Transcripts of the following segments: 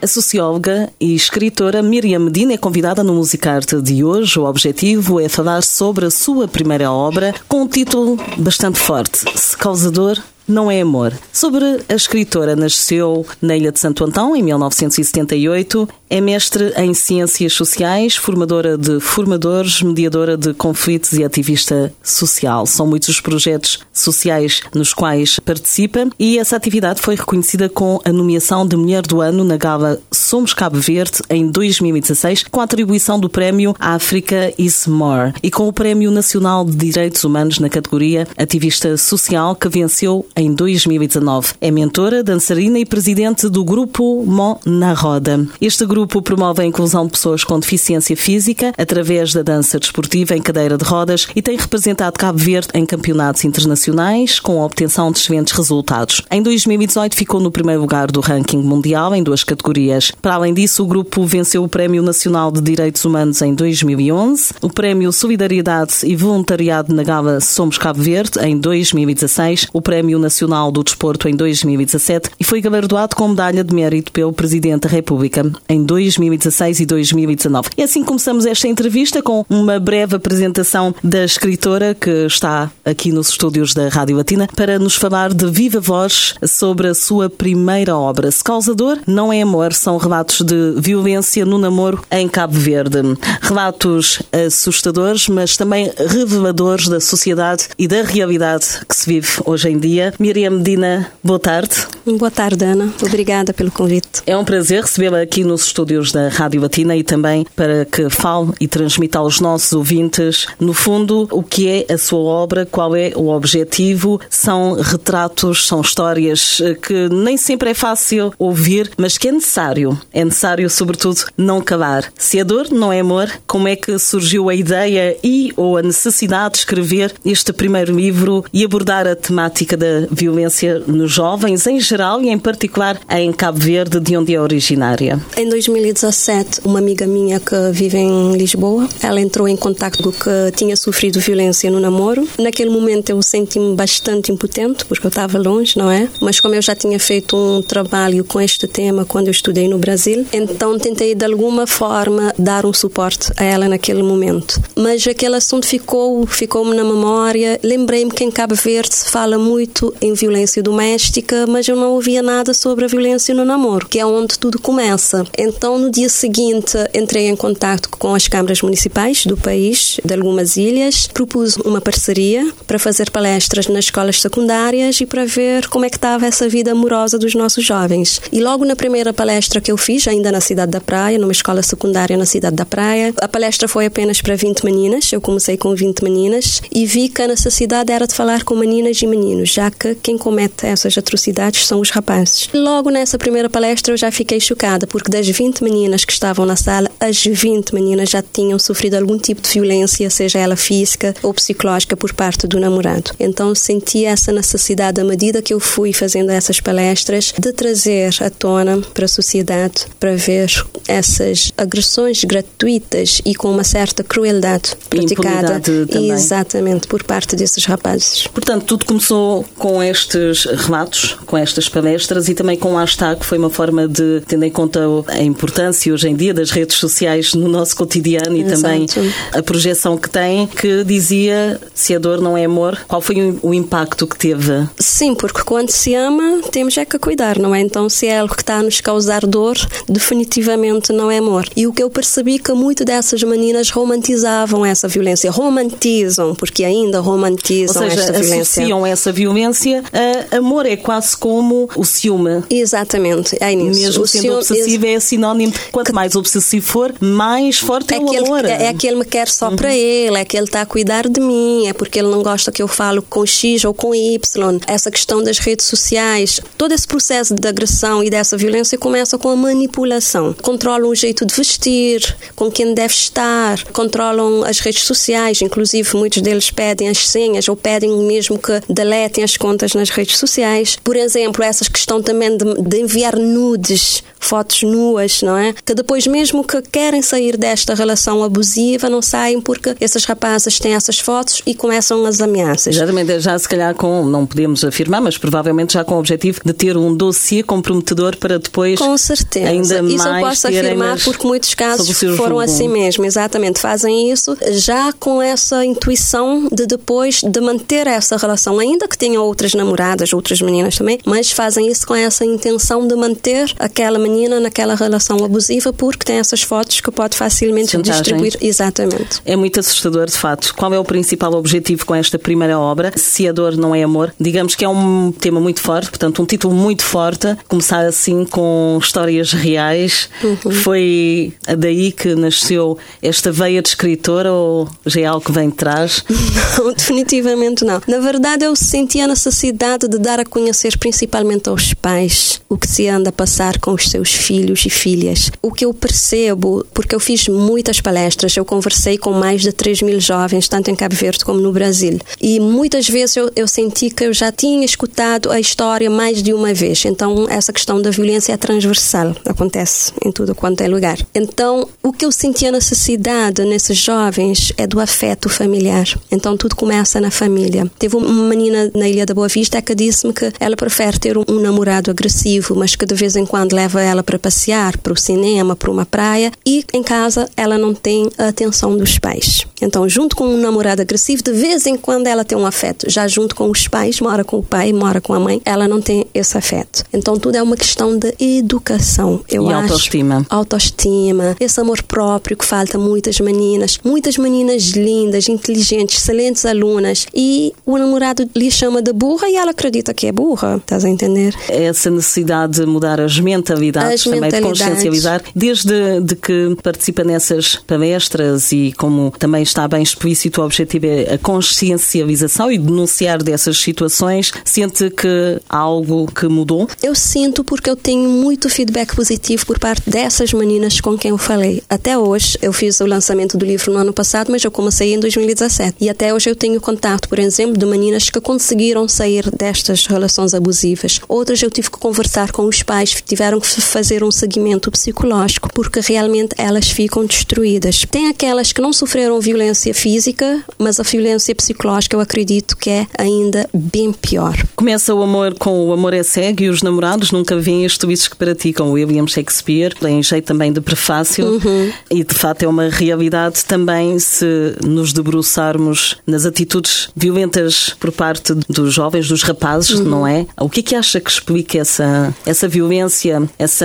A socióloga e escritora Miriam Medina é convidada no Musicarte de hoje. O objetivo é falar sobre a sua primeira obra com um título bastante forte: Se Causador não é amor. Sobre a escritora, nasceu na Ilha de Santo Antão em 1978, é mestre em Ciências Sociais, formadora de formadores, mediadora de conflitos e ativista social. São muitos os projetos sociais nos quais participa e essa atividade foi reconhecida com a nomeação de Mulher do Ano na gala Somos Cabo Verde em 2016, com a atribuição do prémio África is More e com o Prémio Nacional de Direitos Humanos na categoria Ativista Social, que venceu em 2019. É mentora, dançarina e presidente do grupo Mon na Roda. Este grupo promove a inclusão de pessoas com deficiência física através da dança desportiva em cadeira de rodas e tem representado Cabo Verde em campeonatos internacionais com a obtenção de excelentes resultados. Em 2018 ficou no primeiro lugar do ranking mundial em duas categorias. Para além disso, o grupo venceu o Prémio Nacional de Direitos Humanos em 2011, o Prémio Solidariedade e Voluntariado na Gala Somos Cabo Verde em 2016, o Prémio Nacional do Desporto em 2017 e foi galardoado com medalha de mérito pelo Presidente da República em 2016 e 2019. E assim começamos esta entrevista com uma breve apresentação da escritora que está aqui nos estúdios da Rádio Latina para nos falar de viva voz sobre a sua primeira obra. Se Causador não é amor, são relatos de violência no namoro em Cabo Verde. Relatos assustadores, mas também reveladores da sociedade e da realidade que se vive hoje em dia. Miriam Medina, boa tarde. Boa tarde, Ana. Obrigada pelo convite. É um prazer recebê-la aqui nos estúdios da Rádio Latina e também para que fale e transmita aos nossos ouvintes, no fundo, o que é a sua obra, qual é o objetivo. São retratos, são histórias eh, que nem sempre é fácil ouvir, mas que é necessário. É necessário, sobretudo, não calar. Se a dor não é amor, como é que surgiu a ideia e ou a necessidade de escrever este primeiro livro e abordar a temática da violência nos jovens em geral e em particular em Cabo Verde, de onde é originária? Em 2017, uma amiga minha que vive em Lisboa, ela entrou em contato com que tinha sofrido violência no namoro. Naquele momento eu senti-me bastante impotente, porque eu estava longe, não é? Mas como eu já tinha feito um trabalho com este tema quando eu estudei no Brasil, então tentei de alguma forma dar um suporte a ela naquele momento. Mas aquele assunto ficou, ficou-me na memória. Lembrei-me que em Cabo Verde se fala muito em violência doméstica, mas eu não ouvia nada sobre a violência no namoro, que é onde tudo começa. Então, no dia seguinte, entrei em contato com as câmaras municipais do país, de algumas ilhas, propus uma parceria para fazer palestras nas escolas secundárias e para ver como é que estava essa vida amorosa dos nossos jovens. E logo na primeira palestra que eu fiz, ainda na cidade da Praia, numa escola secundária na cidade da Praia, a palestra foi apenas para 20 meninas, eu comecei com 20 meninas e vi que a necessidade era de falar com meninas e meninos, já que quem comete essas atrocidades são os rapazes. Logo nessa primeira palestra eu já fiquei chocada, porque das 20 meninas que estavam na sala, as 20 meninas já tinham sofrido algum tipo de violência, seja ela física ou psicológica, por parte do namorado. Então senti essa necessidade, à medida que eu fui fazendo essas palestras, de trazer à tona para a sociedade para ver essas agressões gratuitas e com uma certa crueldade praticada exatamente por parte desses rapazes. Portanto, tudo começou com estes relatos, com estas palestras e também com o hashtag, foi uma forma de, tendo em conta a importância hoje em dia das redes sociais no nosso cotidiano e Exato. também a projeção que tem, que dizia se a dor não é amor, qual foi o impacto que teve? Sim, porque quando se ama, temos é que cuidar, não é? Então, se é algo que está a nos causar dor, definitivamente não é amor. E o que eu percebi que muitas dessas meninas romantizavam essa violência, romantizam, porque ainda romantizam Ou seja, esta violência. associam essa violência violência, uh, amor é quase como o ciúme. Exatamente, é nisso. Mesmo o sendo ciúme- obsessivo, é sinónimo de quanto mais obsessivo for, mais forte é, É o que, ele, amor. Uhum. é que ele me quer só para ele, é que ele está a cuidar de mim, é porque ele não gosta que eu falo com X ou com Y. Essa questão das redes sociais, todo esse processo de agressão e dessa violência começa com a manipulação. Controlam o jeito de vestir, com quem deve estar, controlam as redes sociais, inclusive muitos deles pedem as senhas ou pedem mesmo que deletem as contas nas redes sociais. Por exemplo, essa questão também de, de enviar nudes, fotos nuas, não é? Que depois mesmo que querem sair desta relação abusiva, não saem porque esses rapazes têm essas fotos e começam as ameaças. Exatamente, já se calhar com, não podemos afirmar, mas provavelmente já com o objetivo de ter um dossiê comprometedor para depois Com certeza. ainda isso mais eu posso afirmar porque muitos casos foram assim mesmo, exatamente. Fazem isso já com essa intuição de depois de manter essa relação, ainda que tenham outras namoradas, outras meninas também, mas fazem isso com essa intenção de manter aquela menina naquela relação abusiva porque tem essas fotos que pode facilmente Chantagens. distribuir. Exatamente. É muito assustador, de facto. Qual é o principal objetivo com esta primeira obra? Se a dor não é amor. Digamos que é um tema muito forte, portanto, um título muito forte. Começar assim com histórias reais. Uhum. Foi daí que nasceu esta veia de escritora ou já é algo que vem de trás? Não, definitivamente não. Na verdade, eu senti a necessidade de dar a conhecer, principalmente aos pais, o que se anda a passar com os seus filhos e filhas. O que eu percebo, porque eu fiz muitas palestras, eu conversei com mais de 3 mil jovens, tanto em Cabo Verde como no Brasil. E muitas vezes eu, eu senti que eu já tinha escutado a história mais de uma vez. Então, essa questão da violência é transversal, acontece em tudo quanto é lugar. Então, o que eu senti a necessidade nesses jovens é do afeto familiar. Então, tudo começa na família. Teve uma menina na Ilha da Boa Vista que disse-me que ela prefere ter um, um namorado agressivo, mas que de vez em quando leva ela para passear, para o cinema, para uma praia, e em casa ela não tem a atenção dos pais. Então, junto com um namorado agressivo, de vez em quando ela tem um afeto. Já junto com os pais, mora com o pai, mora com a mãe, ela não tem esse afeto. Então, tudo é uma questão de educação. Eu E acho. autoestima. Autoestima, esse amor próprio que falta muitas meninas. Muitas meninas lindas, inteligentes, excelentes alunas. E o namorado lhe chama de burra e ela acredita que é burra. Estás a entender? essa necessidade de mudar as mentalidades, As também de mentalidades. consciencializar, desde de que participa nessas palestras e como também está bem explícito, o objetivo é a consciencialização e denunciar dessas situações, sente que há algo que mudou? Eu sinto porque eu tenho muito feedback positivo por parte dessas meninas com quem eu falei. Até hoje, eu fiz o lançamento do livro no ano passado, mas eu comecei em 2017. E até hoje eu tenho contato, por exemplo, de meninas que conseguiram sair destas relações abusivas. Outras eu tive que conversar com os pais, tiveram que fazer um seguimento psicológico, porque realmente elas ficam destruídas. Tem aquelas que não sofreram violência física, mas a violência psicológica eu acredito que é ainda bem pior. Começa o amor com o amor é cego e os namorados nunca veem as tuices que praticam. William Shakespeare, em jeito também de prefácio, e de facto é uma realidade também se nos debruçarmos nas atitudes violentas por parte dos jovens, dos rapazes, não é? O que é que acha que explica essa, essa violência, essa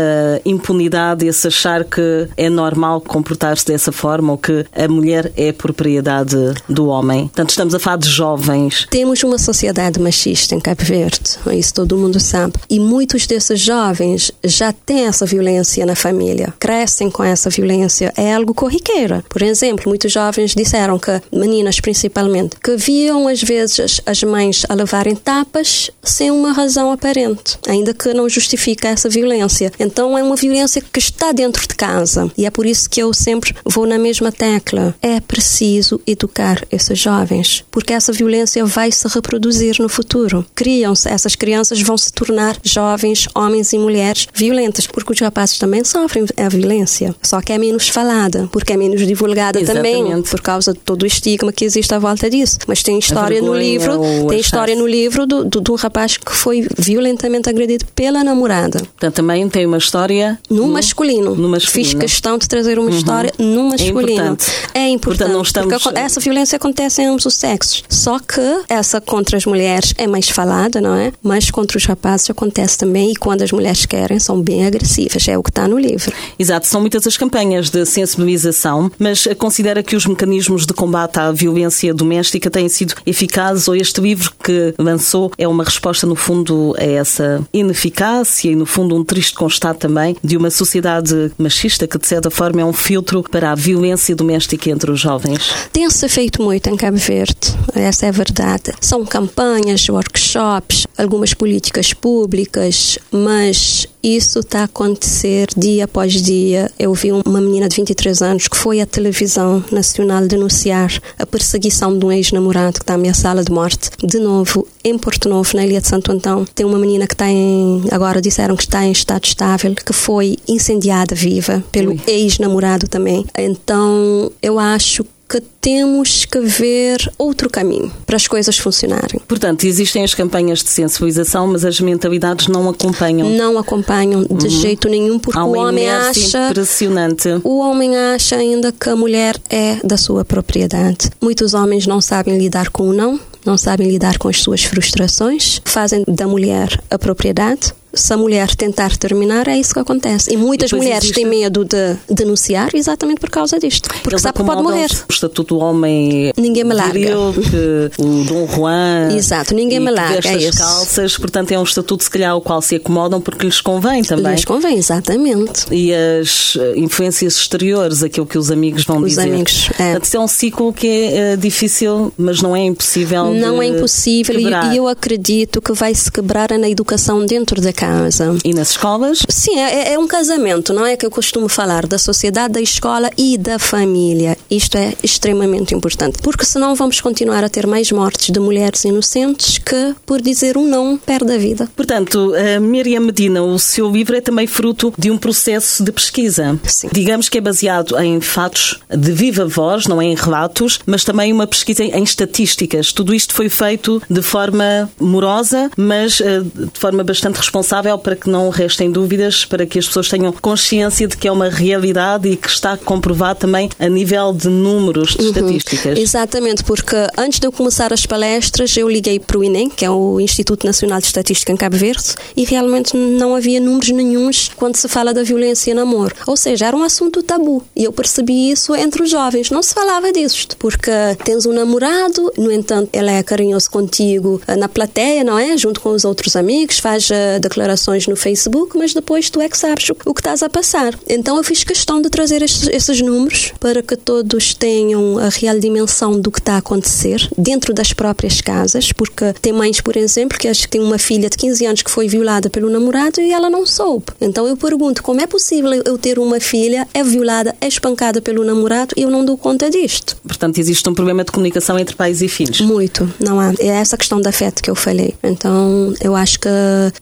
impunidade, esse achar que é normal comportar-se dessa forma ou que a mulher é propriedade do homem? Portanto, estamos a falar de jovens. Temos uma sociedade machista em Cabo Verde, isso todo mundo sabe. E muitos desses jovens já têm essa violência na família, crescem com essa violência, é algo corriqueira. Por exemplo, muitos jovens disseram que, meninas principalmente, que viam às vezes as mães a levarem tapas sem uma razão aparente, ainda que não justifica essa violência. Então é uma violência que está dentro de casa e é por isso que eu sempre vou na mesma tecla. É preciso educar esses jovens, porque essa violência vai se reproduzir no futuro. Criam-se, essas crianças vão se tornar jovens, homens e mulheres violentas, porque os rapazes também sofrem a violência, só que é menos falada, porque é menos divulgada também, Exatamente. por causa de todo o estigma que existe à volta disso. Mas tem história no livro, tem história no livro do, do, de um rapaz que foi violentamente agredido pela namorada. Portanto, também tem uma história no, no masculino. no masculino. Fiz questão de trazer uma uhum. história no masculino. É importante. É importante. Portanto, não estamos... Porque essa violência acontece em ambos os sexos. Só que essa contra as mulheres é mais falada, não é? Mas contra os rapazes acontece também e quando as mulheres querem são bem agressivas. É o que está no livro. Exato. São muitas as campanhas de sensibilização, mas considera que os mecanismos de combate à violência doméstica têm sido eficazes ou este livro que lançou é uma resposta, no fundo, a essa ineficácia e, no fundo, um triste constato também de uma sociedade machista que, de certa forma, é um filtro para a violência doméstica entre os jovens? Tem-se feito muito em Cabo Verde, essa é a verdade. São campanhas, workshops, algumas políticas públicas, mas isso está a acontecer dia após dia. Eu vi uma menina de 23 anos que foi à televisão nacional denunciar a perseguição de um ex-namorado que está ameaçada de morte. De novo, em Porto Novo, na Ilha de Santo Antão, tem uma menina que está em. Agora disseram que está em estado estável, que foi incendiada viva pelo ex-namorado também. Então, eu acho que temos que ver outro caminho para as coisas funcionarem. Portanto, existem as campanhas de sensibilização, mas as mentalidades não acompanham. Não acompanham de uhum. jeito nenhum, porque o homem acha. Impressionante. O homem acha ainda que a mulher é da sua propriedade. Muitos homens não sabem lidar com o não, não sabem lidar com as suas frustrações, fazem da mulher a propriedade se a mulher tentar terminar, é isso que acontece. E muitas e mulheres existe... têm medo de denunciar exatamente por causa disto. Porque Eles sabe que pode morrer. O estatuto do homem. Ninguém me larga. Que o Dom Juan. Exato, ninguém me larga. É isso. calças, portanto, é um estatuto, se calhar, ao qual se acomodam porque lhes convém também. Lhes convém, exatamente. E as eh, influências exteriores, aquilo que os amigos vão os dizer. Amigos, é. Portanto, é um ciclo que é uh, difícil, mas não é impossível. Não é impossível e eu acredito que vai se quebrar na educação dentro da casa. E nas escolas? Sim, é, é, um casamento, não é que eu costumo falar da sociedade, da escola e da família. Isto é extremamente importante, porque senão vamos continuar a ter mais mortes de mulheres inocentes que, por dizer um não, perde a vida. Portanto, Miriam Medina, o seu livro é também fruto de um processo de pesquisa. Sim. Digamos que é baseado em fatos de viva voz, não é em relatos, mas também uma pesquisa em estatísticas. Tudo isto foi feito de forma morosa, mas eh, de forma bastante responsável para para que não restem dúvidas, para que as pessoas tenham consciência de que é uma realidade e que está comprovado também a nível de números, de uhum. estatísticas. Exatamente, porque antes de eu começar as palestras, eu liguei para o INEM, que é o Instituto Nacional de Estatística em Cabo Verde, e realmente não havia números nenhums quando se fala da violência em namoro. Ou seja, era um assunto tabu. E eu percebi isso entre os jovens. Não se falava disto, porque tens um namorado, no entanto, ele é carinhoso contigo eh, na plateia, não é? Junto com os outros amigos, faz uh, declarações no Facebook, mas depois tu é que sabes o que estás a passar. Então eu fiz questão de trazer estes, esses números para que todos tenham a real dimensão do que está a acontecer dentro das próprias casas, porque tem mães, por exemplo, que acho que tem uma filha de 15 anos que foi violada pelo namorado e ela não soube. Então eu pergunto, como é possível eu ter uma filha, é violada, é espancada pelo namorado e eu não dou conta disto? Portanto, existe um problema de comunicação entre pais e filhos. Muito, não há. É essa questão da afeto que eu falei. Então, eu acho que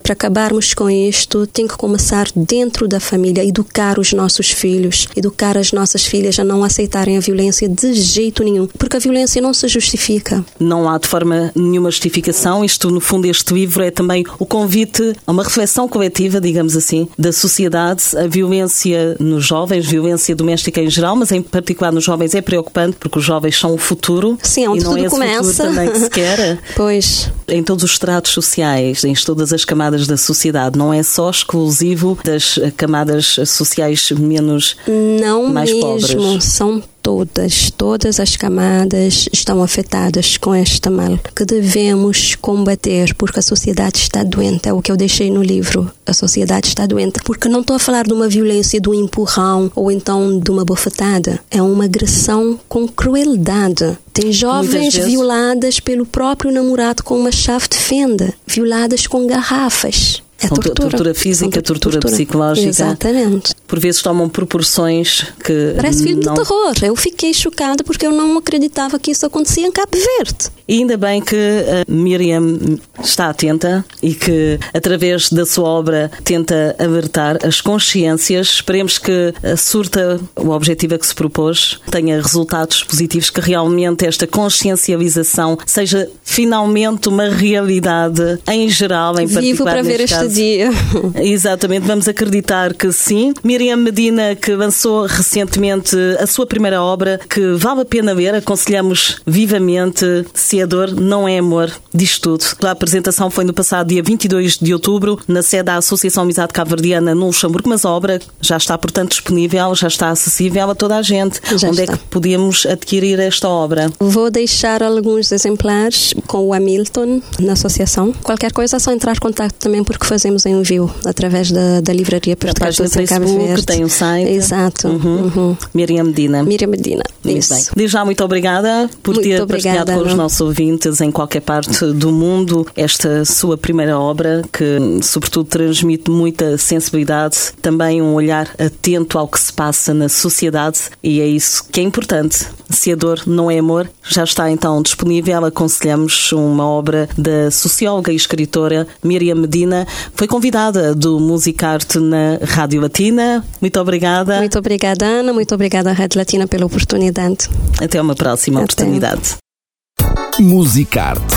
para acabarmos com isto, tem que começar dentro da família, educar os nossos filhos, educar as nossas filhas a não aceitarem a violência de jeito nenhum, porque a violência não se justifica. Não há de forma nenhuma justificação. Isto, no fundo, este livro é também o convite a uma reflexão coletiva, digamos assim, da sociedade. A violência nos jovens, violência doméstica em geral, mas em particular nos jovens é preocupante porque os jovens são o futuro. Sim, é onde e não tudo é começa. também que se quer. pois. Em todos os estratos sociais, em todas as camadas da sociedade não é só exclusivo das camadas sociais menos não mais mesmo, pobres. São todas, todas as camadas estão afetadas com este mal que devemos combater porque a sociedade está doente. É o que eu deixei no livro. A sociedade está doente. Porque não estou a falar de uma violência, de um empurrão ou então de uma bofetada. É uma agressão com crueldade. Tem jovens violadas pelo próprio namorado com uma chave de fenda, violadas com garrafas. É tortura. tortura física, tortura, tortura, psicológica. Exatamente. por vezes tomam proporções que. Parece filme não... de terror. Eu fiquei chocada porque eu não acreditava que isso acontecia em Cabo Verde. E ainda bem que a Miriam está atenta e que, através da sua obra, tenta alertar as consciências. Esperemos que a surta, o objetivo a que se propôs, tenha resultados positivos, que realmente esta consciencialização seja finalmente uma realidade em geral, em particular. Vivo para ver caso. este dia. Exatamente, vamos acreditar que sim. Miriam Medina, que lançou recentemente a sua primeira obra, que vale a pena ver, aconselhamos vivamente. Se a dor não é amor, diz tudo. A apresentação foi no passado dia 22 de outubro, na sede da Associação Amizade Cabo-Verdiana no Luxemburgo, mas a obra já está, portanto, disponível, já está acessível a toda a gente. Já Onde está. é que podemos adquirir esta obra? Vou deixar alguns exemplares com o Hamilton na associação. Qualquer coisa é só entrar em contato também porque fazemos envio através da, da livraria Portuguesa do Facebook, tem um site. Exato. Uhum. Uhum. Miriam Medina. Miriam Medina. Muito Isso. bem. Desde já, muito obrigada por Muito ter obrigada, partilhado com os nossos ouvintes em qualquer parte do mundo esta sua primeira obra, que, sobretudo, transmite muita sensibilidade, também um olhar atento ao que se passa na sociedade, e é isso que é importante. Se a dor não é amor, já está então disponível. Aconselhamos uma obra da socióloga e escritora Miriam Medina. Foi convidada do Musicarte na Rádio Latina. Muito obrigada. Muito obrigada, Ana. Muito obrigada à Rádio Latina pela oportunidade. Até uma próxima Até. oportunidade. Musicarte